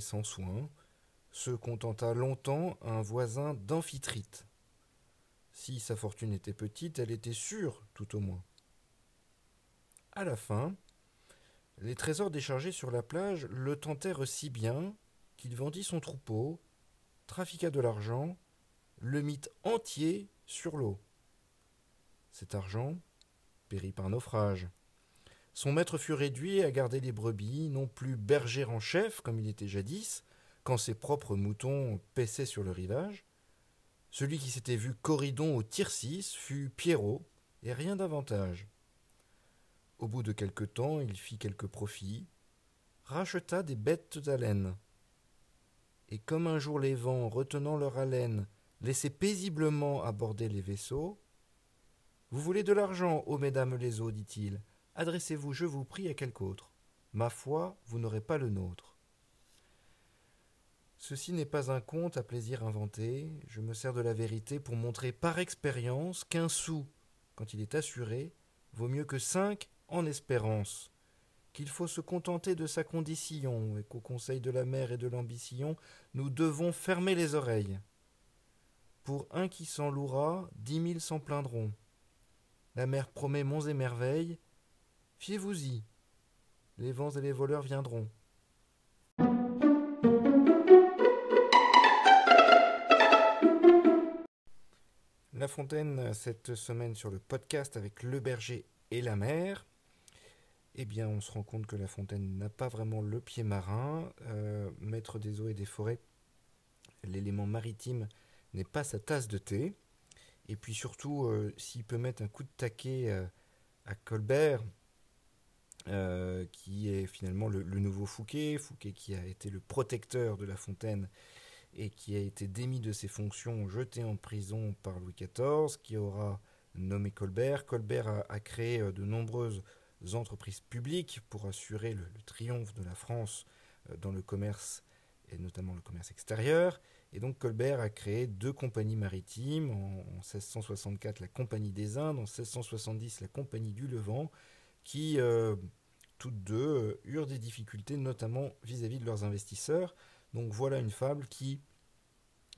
sans soin, se contenta longtemps un voisin d'Amphitrite. Si sa fortune était petite, elle était sûre, tout au moins. À la fin, les trésors déchargés sur la plage le tentèrent si bien qu'il vendit son troupeau, trafiqua de l'argent, le mit entier sur l'eau. Cet argent périt par naufrage. Son maître fut réduit à garder les brebis, non plus berger en chef comme il était jadis, quand ses propres moutons paissaient sur le rivage. Celui qui s'était vu Corridon au Tircis fut Pierrot, et rien davantage. Au bout de quelque temps, il fit quelques profits, racheta des bêtes d'haleine. Et comme un jour les vents, retenant leur haleine, laissaient paisiblement aborder les vaisseaux, vous voulez de l'argent, ô mesdames les eaux, dit-il. Adressez-vous, je vous prie, à quelque autre. Ma foi, vous n'aurez pas le nôtre. Ceci n'est pas un conte à plaisir inventé. Je me sers de la vérité pour montrer par expérience qu'un sou, quand il est assuré, vaut mieux que cinq en espérance. Qu'il faut se contenter de sa condition et qu'au conseil de la mère et de l'ambition, nous devons fermer les oreilles. Pour un qui s'en louera, dix mille s'en plaindront. La mer promet monts et merveilles. Fiez-vous-y. Les vents et les voleurs viendront. La Fontaine, cette semaine sur le podcast avec le berger et la mer. Eh bien, on se rend compte que La Fontaine n'a pas vraiment le pied marin. Euh, maître des eaux et des forêts, l'élément maritime n'est pas sa tasse de thé. Et puis surtout, euh, s'il peut mettre un coup de taquet euh, à Colbert, euh, qui est finalement le, nouveau Fouquet, Fouquet qui a été le protecteur de La Fontaine et qui a été démis de ses fonctions, jeté en prison par Louis XIV, qui aura nommé Colbert. Colbert a, créé de nombreuses entreprises publiques pour assurer le, triomphe de la France dans le commerce et notamment le commerce extérieur. Et donc Colbert a créé deux compagnies maritimes, en, en 1664 la Compagnie des Indes, en 1670 la Compagnie du Levant, qui euh, toutes deux euh, eurent des difficultés, notamment vis-à-vis -vis de leurs investisseurs. Donc voilà une fable qui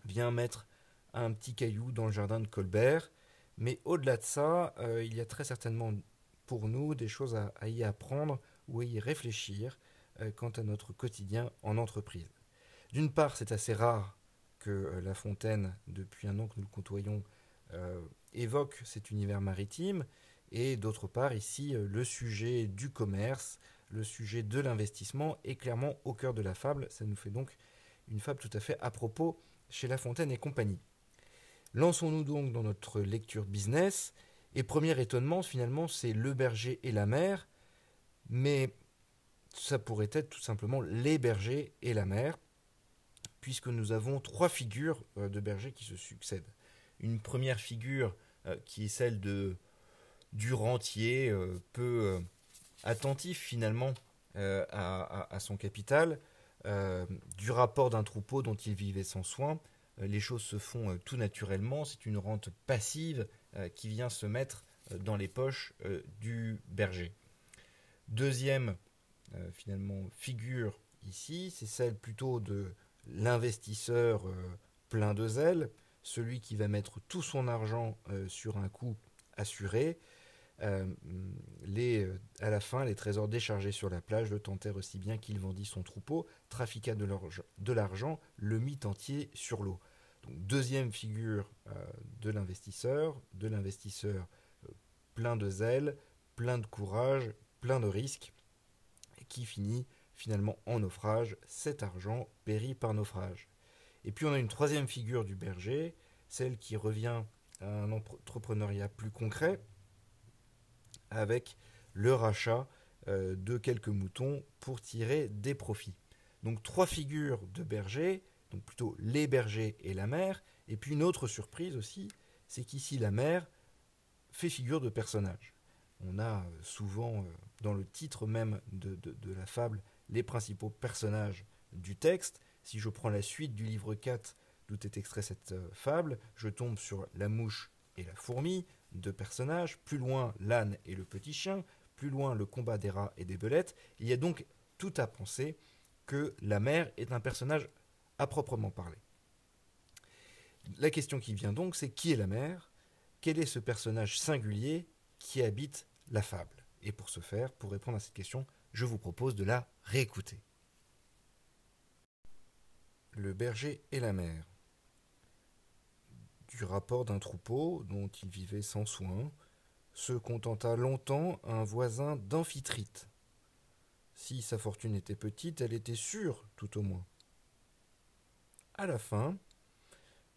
vient mettre un petit caillou dans le jardin de Colbert. Mais au-delà de ça, euh, il y a très certainement pour nous des choses à, y apprendre ou à y réfléchir euh, quant à notre quotidien en entreprise. D'une part, c'est assez rare que La Fontaine, depuis un an que nous le côtoyons, évoque cet univers maritime, et d'autre part, ici, euh, le sujet du commerce, le sujet de l'investissement est clairement au cœur de la fable. Ça nous fait donc une fable tout à fait à propos chez La Fontaine et compagnie. Lançons-nous donc dans notre lecture business, et premier étonnement, finalement, c'est le berger et la mer, mais ça pourrait être tout simplement les bergers et la mer, puisque nous avons trois figures euh, de bergers qui se succèdent. Une première figure euh, qui est celle de, du rentier, euh, peu attentif finalement à, à, à, son capital, du rapport d'un troupeau dont il vivait sans soin. les choses se font tout naturellement, c'est une rente passive qui vient se mettre dans les poches du berger. Deuxième finalement figure ici, c'est celle plutôt de l'investisseur plein de zèle, celui qui va mettre tout son argent sur un coup assuré, euh, les, euh, à la fin, les trésors déchargés sur la plage le tentèrent aussi bien qu'il vendit son troupeau, trafiqua de l'argent, le mit entier sur l'eau. Donc deuxième figure euh, de l'investisseur, de l'investisseur plein de zèle, plein de courage, plein de risques, qui finit finalement en naufrage. Cet argent périt par naufrage. Et puis on a une troisième figure du berger, celle qui revient à un entrepreneuriat plus concret, avec le rachat euh, de quelques moutons pour tirer des profits. Donc trois figures de bergers, donc plutôt les bergers et la mère, et puis une autre surprise aussi, c'est qu'ici la mère fait figure de personnage. On a euh, souvent euh, dans le titre même de, de, la fable les principaux personnages du texte. Si je prends la suite du livre 4 d'où est extrait cette fable, je tombe sur la mouche et la fourmi, deux personnages, plus loin l'âne et le petit chien, plus loin le combat des rats et des belettes. Il y a donc tout à penser que la mère est un personnage à proprement parler. La question qui vient donc, c'est qui est la mère? Quel est ce personnage singulier qui habite la fable? Et pour ce faire, pour répondre à cette question, je vous propose de la réécouter. Le berger et la mère du rapport d'un troupeau dont il vivait sans soin, se contenta longtemps un voisin d'Amphitrite. Si sa fortune était petite, elle était sûre, tout au moins. À la fin,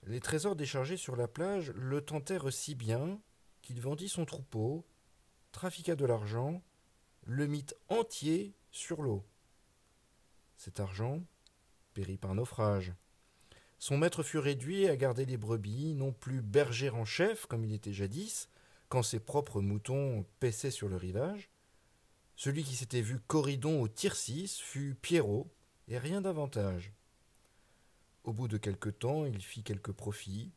les trésors déchargés sur la plage le tentèrent si bien qu'il vendit son troupeau, trafiqua de l'argent, le mit entier sur l'eau. Cet argent périt par naufrage. Son maître fut réduit à garder les brebis, non plus berger en chef comme il était jadis, quand ses propres moutons paissaient sur le rivage. Celui qui s'était vu Corridon au Tircis fut Pierrot, et rien davantage. Au bout de quelque temps, il fit quelques profits,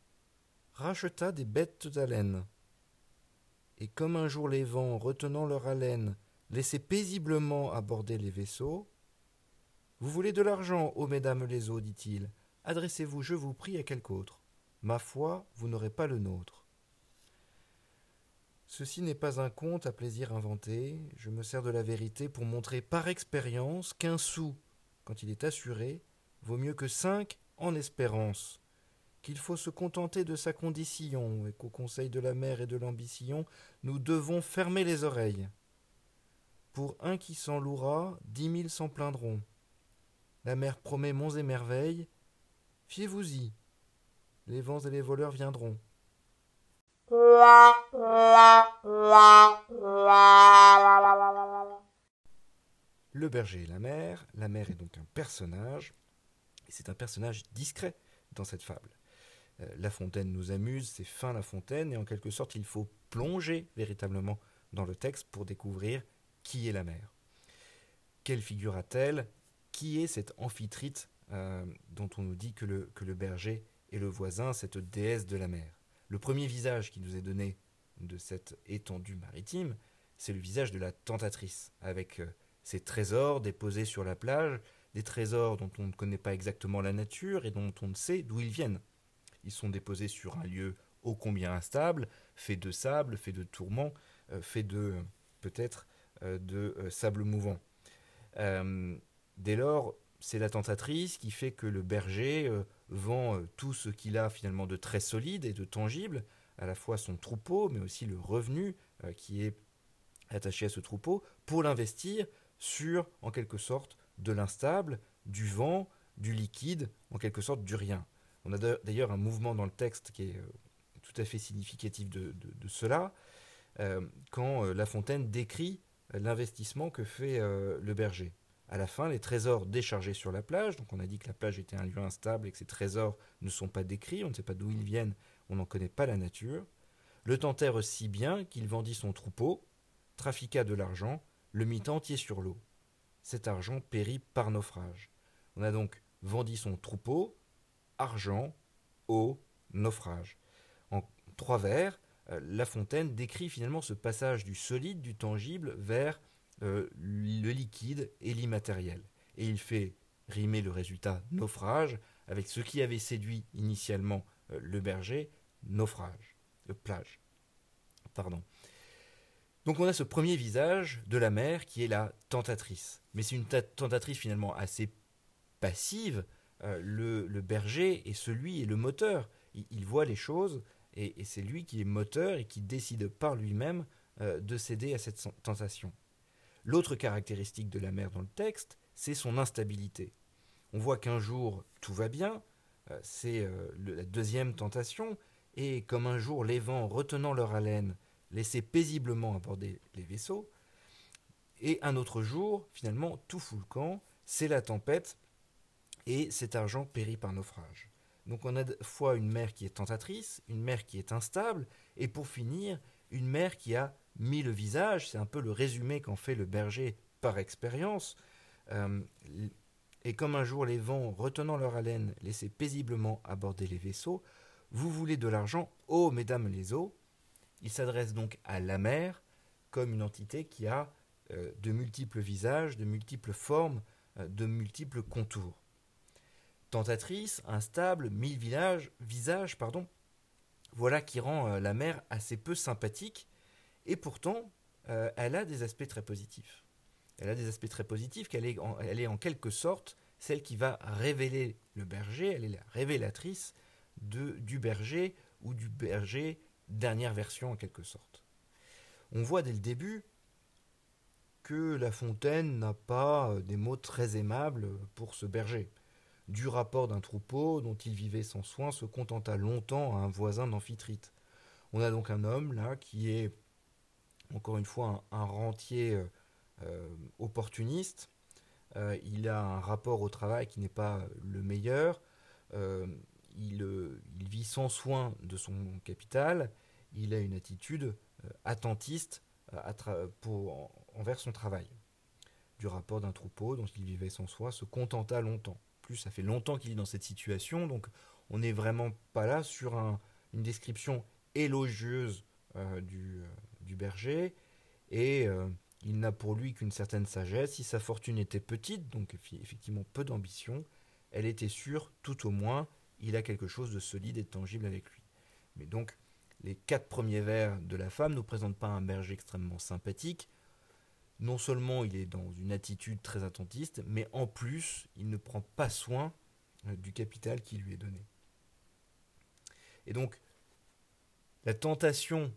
racheta des bêtes d'haleine. Et comme un jour les vents, retenant leur haleine, laissaient paisiblement aborder les vaisseaux, Vous voulez de l'argent, ô mesdames les eaux, dit-il, adressez-vous, je vous prie, à quelque autre. Ma foi, vous n'aurez pas le nôtre. Ceci n'est pas un conte à plaisir inventé, je me sers de la vérité pour montrer par expérience qu'un sou, quand il est assuré, vaut mieux que cinq en espérance, qu'il faut se contenter de sa condition, et qu'au conseil de la mère et de l'ambition, nous devons fermer les oreilles. Pour un qui s'en louera, dix mille s'en plaindront. La mère promet monts et merveilles, Fiez-vous-y. Les vents et les voleurs viendront. Le berger et la mère. La mère est donc un personnage, et c'est un personnage discret dans cette fable. Euh, la Fontaine nous amuse, c'est fin La Fontaine, et en quelque sorte il faut plonger véritablement dans le texte pour découvrir qui est la mère. Quelle figure a-t-elle? Qui est cette amphitrite euh, dont on nous dit que le, que le berger est le voisin, cette déesse de la mer. Le premier visage qui nous est donné de cette étendue maritime, c'est le visage de la tentatrice, avec euh, ses trésors déposés sur la plage, des trésors dont on ne connaît pas exactement la nature et dont on ne sait d'où ils viennent. Ils sont déposés sur un lieu ô combien instable, fait de sable, fait de tourments, euh, fait de peut-être de sable mouvant. dès lors, c'est la tentatrice qui fait que le berger euh, vend euh, tout ce qu'il a finalement de très solide et de tangible, à la fois son troupeau, mais aussi le revenu euh, qui est attaché à ce troupeau, pour l'investir sur, en quelque sorte, de l'instable, du vent, du liquide, en quelque sorte du rien. On a d'ailleurs un mouvement dans le texte qui est tout à fait significatif de, cela, quand La Fontaine décrit l'investissement que fait le berger. À la fin, les trésors déchargés sur la plage, donc on a dit que la plage était un lieu instable et que ces trésors ne sont pas décrits, on ne sait pas d'où ils viennent, on n'en connaît pas la nature, le tentèrent si bien qu'il vendit son troupeau, trafiqua de l'argent, le mit entier sur l'eau. Cet argent périt par naufrage. On a donc vendu son troupeau, argent, eau, naufrage. En trois vers, euh, La Fontaine décrit finalement ce passage du solide, du tangible, vers euh, le liquide et l'immatériel. Et il fait rimer le résultat naufrage avec ce qui avait séduit initialement euh, le berger, naufrage, plage. Pardon. Donc on a ce premier visage de la mère qui est la tentatrice. Mais c'est une tentatrice finalement assez passive. Euh, le, berger est celui et le moteur. Il, voit les choses et, c'est lui qui est moteur et qui décide par lui-même de céder à cette tentation. L'autre caractéristique de la mère dans le texte, c'est son instabilité. On voit qu'un jour tout va bien, euh, c'est la deuxième tentation, et comme un jour les vents retenant leur haleine laisser paisiblement aborder les vaisseaux. Et un autre jour, finalement, tout fout le camp, c'est la tempête, et cet argent périt par naufrage. Donc on a fois une mer qui est tentatrice, une mer qui est instable, et pour finir, une mer qui a mis le visage, c'est un peu le résumé qu'en fait le berger par expérience. Euh, et comme un jour les vents, retenant leur haleine, laissaient paisiblement aborder les vaisseaux, vous voulez de l'argent, ô mesdames les eaux, il s'adresse donc à la mer comme une entité qui a euh, de multiples visages, de multiples formes, euh, de multiples contours. Tentatrice, instable, mille villages, visages, pardon, voilà qui rend la mer assez peu sympathique, et pourtant, elle a des aspects très positifs. Elle a des aspects très positifs qu'elle est, elle est en quelque sorte celle qui va révéler le berger, elle est la révélatrice du berger ou du berger dernière version en quelque sorte. On voit dès le début que La Fontaine n'a pas euh, des mots très aimables pour ce berger. Du rapport d'un troupeau dont il vivait sans soin se contenta longtemps à un voisin d'Amphitrite. On a donc un homme là qui est encore une fois un, rentier euh, euh, opportuniste. il a un rapport au travail qui n'est pas le meilleur. Euh, il, vit sans soin de son capital, il a une attitude euh, attentiste euh, envers son travail. Du rapport d'un troupeau dont il vivait sans soin se contenta longtemps. Plus ça fait longtemps qu'il est dans cette situation, donc on n'est vraiment pas là sur une description élogieuse du, berger, et il n'a pour lui qu'une certaine sagesse. Si sa fortune était petite, donc effectivement peu d'ambition, elle était sûre, tout au moins, il a quelque chose de solide et de tangible avec lui. Mais donc, les quatre premiers vers de la femme ne présentent pas un berger extrêmement sympathique. Non seulement il est dans une attitude très attentiste, mais en plus, il ne prend pas soin euh, du capital qui lui est donné. Et donc, la tentation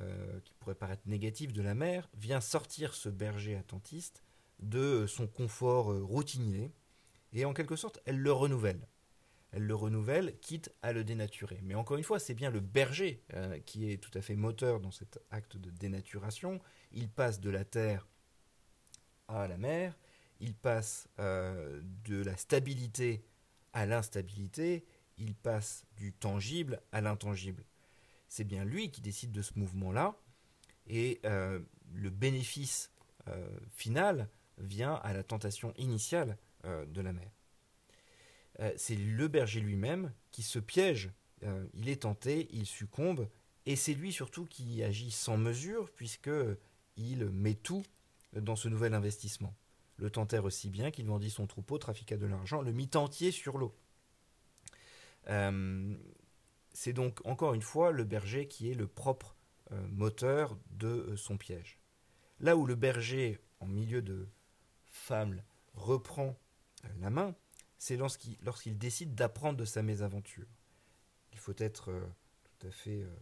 euh, qui pourrait paraître négative de la mère vient sortir ce berger attentiste de son confort euh, routinier, et en quelque sorte, elle le renouvelle elle le renouvelle, quitte à le dénaturer. Mais encore une fois, c'est bien le berger euh, qui est tout à fait moteur dans cet acte de dénaturation. Il passe de la terre à la mer, il passe de la stabilité à l'instabilité, il passe du tangible à l'intangible. C'est bien lui qui décide de ce mouvement-là, et euh, le bénéfice final vient à la tentation initiale de la mer. Euh, c'est le berger lui-même qui se piège. Euh, il est tenté, il succombe, et c'est lui surtout qui agit sans mesure, puisque il met tout dans ce nouvel investissement. Le tentèrent aussi bien qu'il vendit son troupeau, trafiqua de l'argent, le mit entier sur l'eau. Euh, c'est donc encore une fois le berger qui est le propre moteur de son piège. Là où le berger, en milieu de fable, reprend la main, c'est lorsqu'il décide d'apprendre de sa mésaventure. Il faut être euh, tout à fait euh,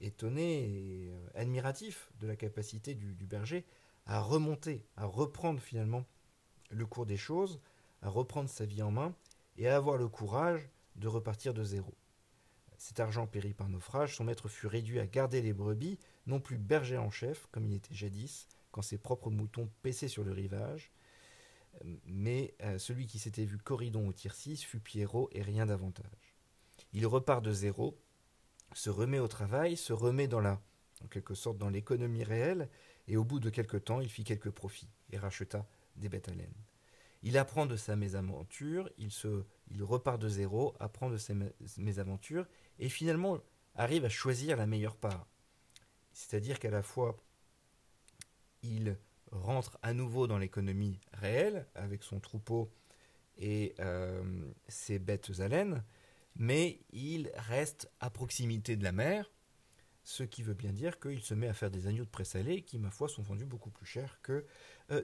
étonné et euh, admiratif de la capacité du, berger à remonter, à reprendre finalement le cours des choses, à reprendre sa vie en main et à avoir le courage de repartir de zéro. Cet argent périt par naufrage, son maître fut réduit à garder les brebis, non plus berger en chef, comme il était jadis, quand ses propres moutons paissaient sur le rivage, mais euh, celui qui s'était vu Corridon au tir 6 fut Pierrot et rien davantage. Il repart de zéro, se remet au travail, se remet dans la, en quelque sorte dans l'économie réelle, et au bout de quelque temps, il fit quelques profits et racheta des bêtes à laine. Il apprend de sa mésaventure, il, se, il repart de zéro, apprend de ses mésaventures, et finalement arrive à choisir la meilleure part. C'est-à-dire qu'à la fois, il rentre à nouveau dans l'économie réelle avec son troupeau et ses bêtes à laine, mais il reste à proximité de la mer, ce qui veut bien dire qu'il se met à faire des agneaux de présalé qui, ma foi, sont vendus beaucoup plus cher que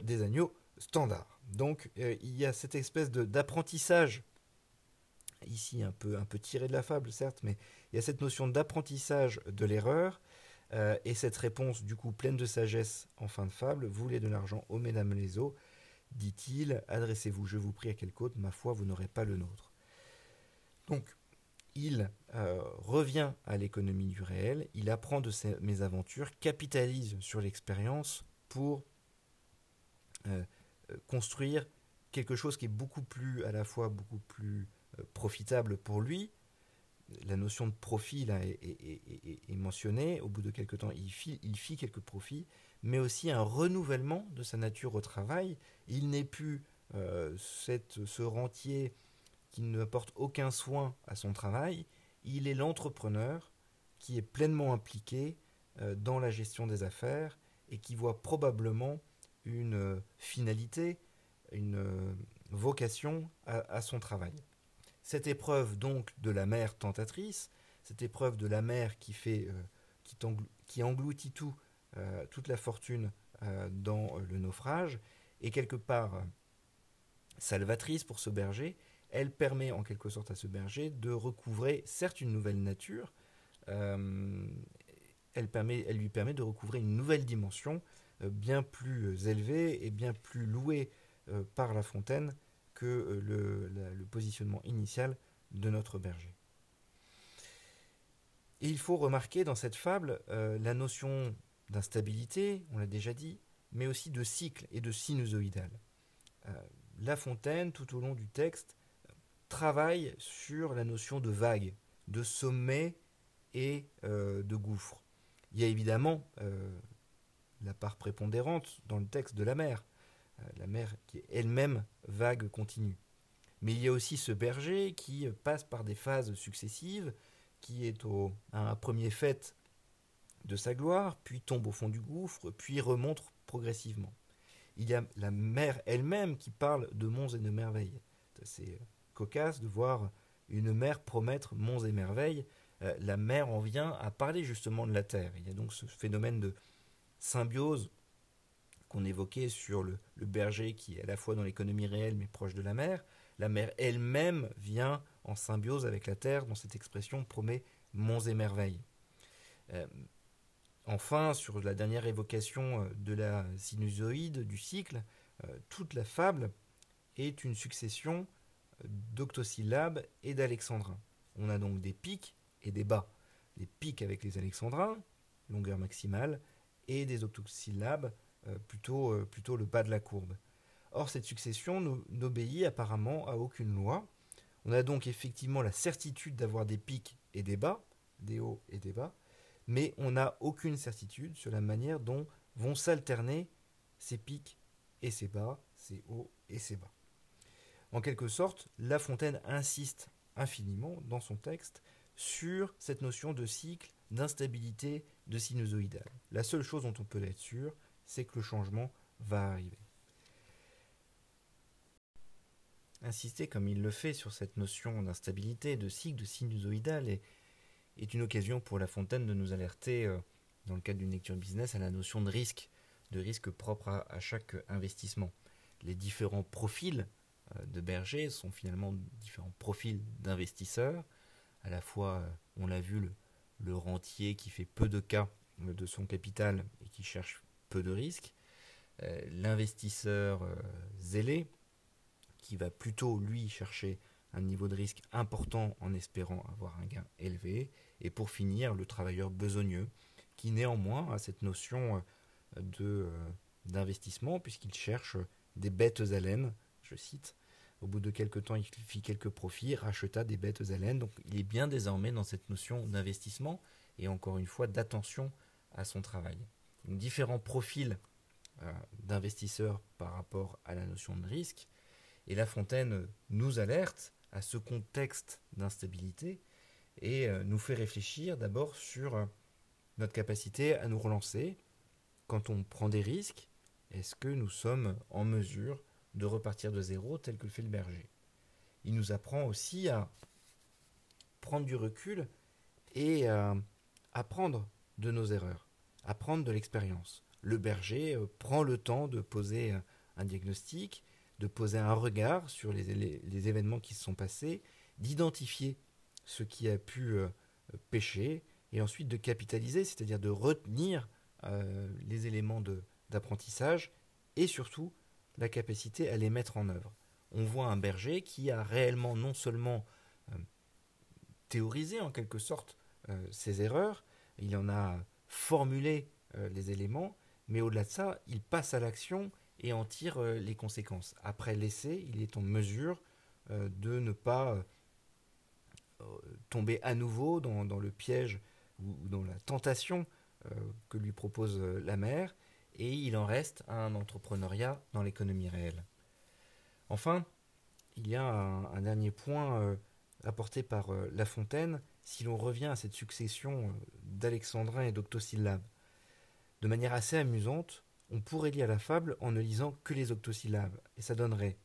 des agneaux standards. Donc il y a cette espèce d'apprentissage ici un peu, un peu tiré de la fable, certes, mais il y a cette notion d'apprentissage de l'erreur, euh, et cette réponse, du coup, pleine de sagesse en fin de fable, voulez de l'argent aux mesdames les eaux, dit-il, adressez-vous, je vous prie à quelque autre, ma foi, vous n'aurez pas le nôtre. Donc, il euh, revient à l'économie du réel, il apprend de ses mésaventures, capitalise sur l'expérience pour euh, construire quelque chose qui est beaucoup plus, à la fois beaucoup plus profitable pour lui. La notion de profit là, est, mentionnée. Au bout de quelques temps, il fit, quelques profits, mais aussi un renouvellement de sa nature au travail. Il n'est plus euh, ce rentier qui ne apporte aucun soin à son travail. Il est l'entrepreneur qui est pleinement impliqué euh, dans la gestion des affaires et qui voit probablement une euh, finalité, une vocation à son travail. Cette épreuve donc de la mer tentatrice, cette épreuve de la mer qui fait, euh, engloutit tout, euh, toute la fortune euh, dans le naufrage, est quelque part salvatrice pour ce berger. Elle permet en quelque sorte à ce berger de recouvrer certes une nouvelle nature, elle lui permet de recouvrer une nouvelle dimension bien plus élevée et bien plus louée par La Fontaine que euh, le, positionnement initial de notre berger. Et il faut remarquer dans cette fable euh, la notion d'instabilité, on l'a déjà dit, mais aussi de cycle et de sinusoïdal. Euh, la Fontaine, tout au long du texte, travaille sur la notion de vague, de sommet et de gouffre. Il y a évidemment la part prépondérante dans le texte de la mer, la mer qui est elle-même vague continue. Mais il y a aussi ce berger qui passe par des phases successives, qui est au, à un premier fait de sa gloire, puis tombe au fond du gouffre, puis remonte progressivement. Il y a la mer elle-même qui parle de monts et de merveilles. C'est euh, cocasse de voir une mer promettre monts et merveilles. Euh, la mer en vient à parler justement de la terre. Il y a donc ce phénomène de symbiose qu'on évoquait sur le, berger qui est à la fois dans l'économie réelle mais proche de la mer, la mer elle-même vient en symbiose avec la terre dont cette expression promet monts et merveilles. Euh, enfin, sur la dernière évocation euh, de la sinusoïde du cycle, euh, toute la fable est une succession d'octosyllabes et d'alexandrins. On a donc des pics et des bas. Les pics avec les alexandrins, longueur maximale, et des octosyllabes plutôt, euh, plutôt le bas de la courbe. Or, cette succession n'obéit apparemment à aucune loi. On a donc effectivement la certitude d'avoir des pics et des bas, des hauts et des bas, mais on n'a aucune certitude sur la manière dont vont s'alterner ces pics et ces bas, ces hauts et ces bas. En quelque sorte, La Fontaine insiste infiniment dans son texte sur cette notion de cycle, d'instabilité, de sinusoïdal. La seule chose dont on peut être sûr, c'est que le changement va arriver. Insister comme il le fait sur cette notion d'instabilité, de cycle, de sinusoïdal est, une occasion pour La Fontaine de nous alerter, euh, dans le cadre d'une lecture business, à la notion de risque, de risque propre à, chaque investissement. Les différents profils euh, de berger sont finalement différents profils d'investisseurs. À la fois, euh, on l'a vu, le rentier qui fait peu de cas de son capital et qui cherche peu de risques. Euh, l'investisseur euh, zélé, qui va plutôt, lui, chercher un niveau de risque important en espérant avoir un gain élevé. Et pour finir, le travailleur besogneux, qui néanmoins a cette notion euh, d'investissement, puisqu'il cherche des bêtes à laine, je cite. Au bout de quelques temps, il fit quelques profits, racheta des bêtes à laine. Donc il est bien désormais dans cette notion d'investissement et encore une fois d'attention à son travail différents profils euh, d'investisseurs par rapport à la notion de risque. Et La Fontaine nous alerte à ce contexte d'instabilité et euh, nous fait réfléchir d'abord sur euh, notre capacité à nous relancer quand on prend des risques. Est-ce que nous sommes en mesure de repartir de zéro tel que le fait le berger? Il nous apprend aussi à prendre du recul et à apprendre de nos erreurs, apprendre de l'expérience. Le berger euh, prend le temps de poser un diagnostic, de poser un regard sur les, événements qui se sont passés, d'identifier ce qui a pu euh, pêcher, et ensuite de capitaliser, c'est-à-dire de retenir euh, les éléments d'apprentissage, et surtout la capacité à les mettre en œuvre. On voit un berger qui a réellement non seulement théorisé en quelque sorte ses erreurs, il en a formulé les éléments, mais au-delà de ça, il passe à l'action et en tire les conséquences. Après l'essai, il est en mesure de ne pas euh, tomber à nouveau dans, le piège ou, dans la tentation euh, que lui propose euh, la mer, et il en reste un entrepreneuriat dans l'économie réelle. Enfin, il y a un, dernier point apporté par La Fontaine, si l'on revient à cette succession d'alexandrins et d'octosyllabes. De manière assez amusante, on pourrait lire la fable en ne lisant que les octosyllabes, et ça donnerait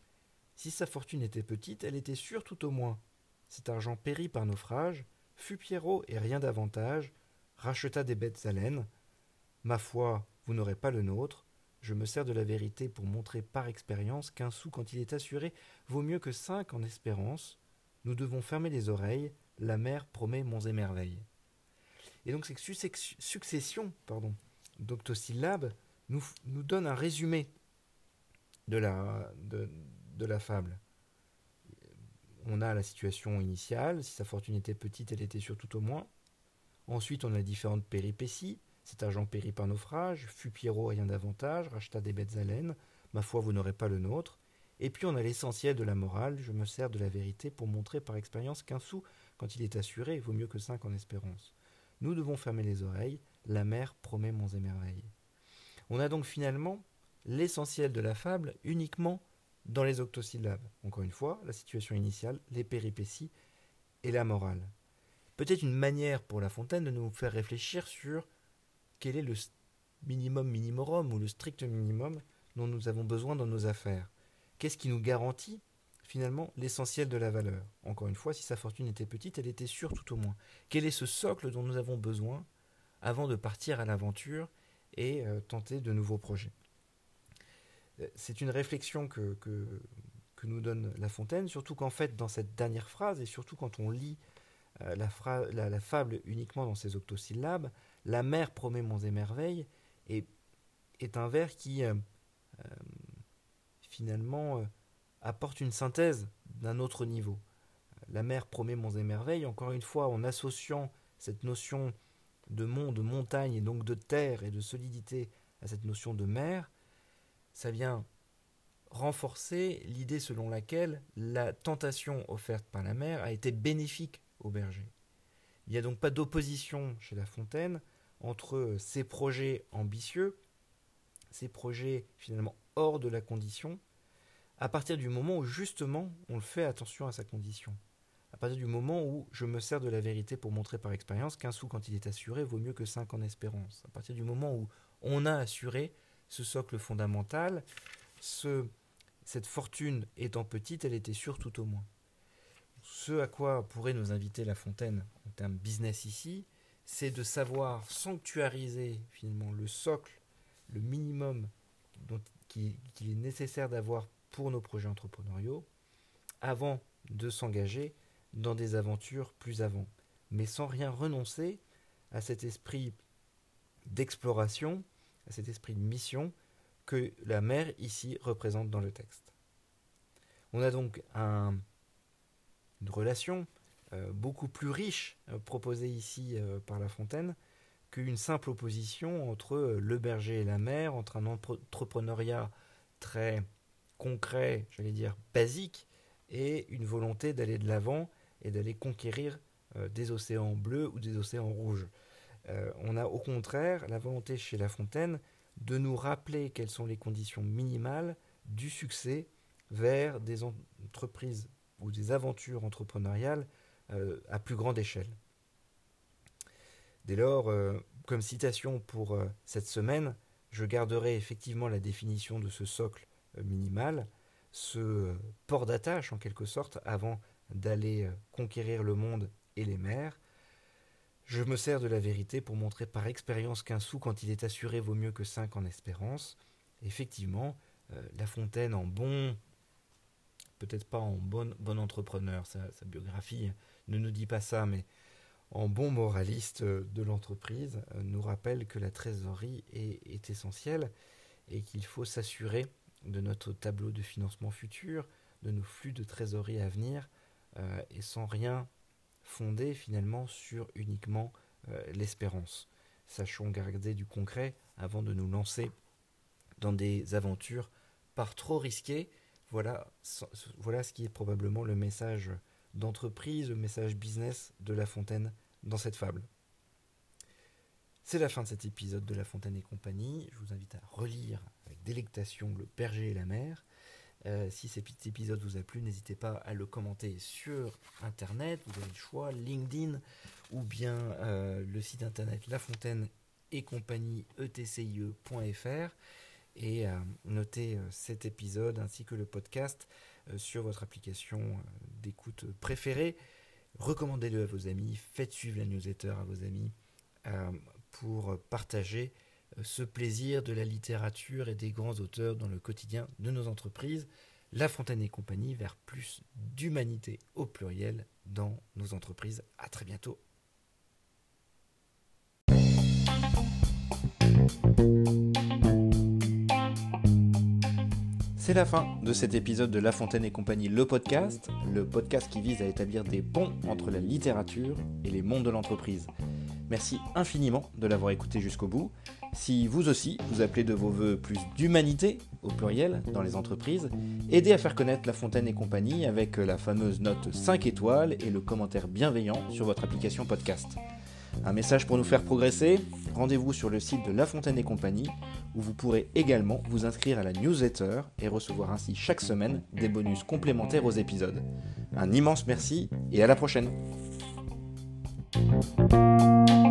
Si sa fortune était petite, elle était sûre tout au moins, cet argent périt par naufrage, fut Pierrot et rien davantage, racheta des bêtes à laine. Ma foi, vous n'aurez pas le nôtre. Je me sers de la vérité pour montrer par expérience qu'un sou, quand il est assuré, vaut mieux que cinq en espérance. Nous devons fermer les oreilles. La mer promet monts et merveilles. Et donc cette succession pardon, d'octosyllabes nous, nous donne un résumé de la, fable on a la situation initiale, si sa fortune était petite, elle était surtout au moins. Ensuite, on a différentes péripéties. Cet argent périt par naufrage, fut Pierrot rien davantage, racheta des bêtes à laine, ma foi vous n'aurez pas le nôtre. Et puis on a l'essentiel de la morale, je me sers de la vérité pour montrer par expérience qu'un sou, quand il est assuré, vaut mieux que cinq en espérance. Nous devons fermer les oreilles, la mer promet monts et merveilles. On a donc finalement l'essentiel de la fable uniquement dans les octosyllabes. Encore une fois, la situation initiale, les péripéties et la morale. Peut-être une manière pour La Fontaine de nous faire réfléchir sur quel est le minimum minimorum ou le strict minimum dont nous avons besoin dans nos affaires. Qu'est-ce qui nous garantit finalement l'essentiel de la valeur Encore une fois, si sa fortune était petite, elle était sûre tout au moins. Quel est ce socle dont nous avons besoin avant de partir à l'aventure et euh, tenter de nouveaux projets? C'est une réflexion que, nous donne La Fontaine, surtout qu'en fait, dans cette dernière phrase, et surtout quand on lit euh, la, fable uniquement dans ses octosyllabes, la mer promet monts et est un vers qui, euh, euh, finalement, apporte une synthèse d'un autre niveau. La mer promet monts et merveilles, encore une fois, en associant cette notion de mont, de montagne, et donc de terre et de solidité à cette notion de mer, ça vient renforcer l'idée selon laquelle la tentation offerte par la mer a été bénéfique au berger. Il n'y a donc pas d'opposition chez La Fontaine entre ces projets ambitieux, ces projets finalement hors de la condition, à partir du moment où justement on le fait attention à sa condition. À partir du moment où je me sers de la vérité pour montrer par expérience qu'un sou quand il est assuré vaut mieux que cinq en espérance. À partir du moment où on a assuré ce socle fondamental, ce, cette fortune étant petite, elle était sûre tout au moins. Ce à quoi pourrait nous inviter La Fontaine en termes business ici, c'est de savoir sanctuariser finalement le socle, le minimum qu'il est nécessaire d'avoir pour nos projets entrepreneuriaux, avant de s'engager dans des aventures plus avant, mais sans rien renoncer à cet esprit d'exploration à cet esprit de mission que la mer ici représente dans le texte. On a donc un, une relation euh, beaucoup plus riche euh, proposée ici euh, par La Fontaine qu'une simple opposition entre le berger et la mer, entre un entrepreneuriat très concret, j'allais dire basique, et une volonté d'aller de l'avant et d'aller conquérir des océans bleus ou des océans rouges. Euh, on a au contraire la volonté chez La Fontaine de nous rappeler quelles sont les conditions minimales du succès vers des entreprises ou des aventures entrepreneuriales euh, à plus grande échelle. Dès lors, euh, comme citation pour cette semaine, je garderai effectivement la définition de ce socle minimal, ce port d'attache en quelque sorte avant d'aller conquérir le monde et les mers. Je me sers de la vérité pour montrer par expérience qu'un sou quand il est assuré vaut mieux que cinq en espérance. Effectivement, La Fontaine en bon peut-être pas en bon, bon entrepreneur, sa, biographie ne nous dit pas ça, mais en bon moraliste de l'entreprise, euh, nous rappelle que la trésorerie est, essentielle et qu'il faut s'assurer de notre tableau de financement futur, de nos flux de trésorerie à venir, euh, et sans rien fonder finalement sur uniquement euh, l'espérance. Sachons garder du concret avant de nous lancer dans des aventures par trop risquées voilà, voilà ce qui est probablement le message d'entreprise, le message business de La Fontaine dans cette fable. C'est la fin de cet épisode de La Fontaine et compagnie. Je vous invite à relire délectation Le Berger et la Mer. Euh, si cet épisode vous a plu, n'hésitez pas à le commenter sur Internet. Vous avez le choix, LinkedIn ou bien euh, le site internet lafontaine et compagnie etcie.fr et à noter euh, cet épisode ainsi que le podcast euh, sur votre application euh, d'écoute préférée. Recommandez-le à vos amis, faites suivre la newsletter à vos amis pour partager ce plaisir de la littérature et des grands auteurs dans le quotidien de nos entreprises. La Fontaine et compagnie vers plus d'humanité au pluriel dans nos entreprises. À très bientôt. C'est la fin de cet épisode de La Fontaine et compagnie, le podcast, le podcast qui vise à établir des ponts entre la littérature et les mondes de l'entreprise. Merci infiniment de l'avoir écouté jusqu'au bout. Si vous aussi, vous appelez de vos voeux plus d'humanité, au pluriel, dans les entreprises, aidez à faire connaître La Fontaine et compagnie avec la fameuse note 5 étoiles et le commentaire bienveillant sur votre application podcast. Un message pour nous faire progresser Rendez-vous sur le site de La Fontaine et compagnie où vous pourrez également vous inscrire à la newsletter et recevoir ainsi chaque semaine des bonus complémentaires aux épisodes. Un immense merci et à la prochaine Música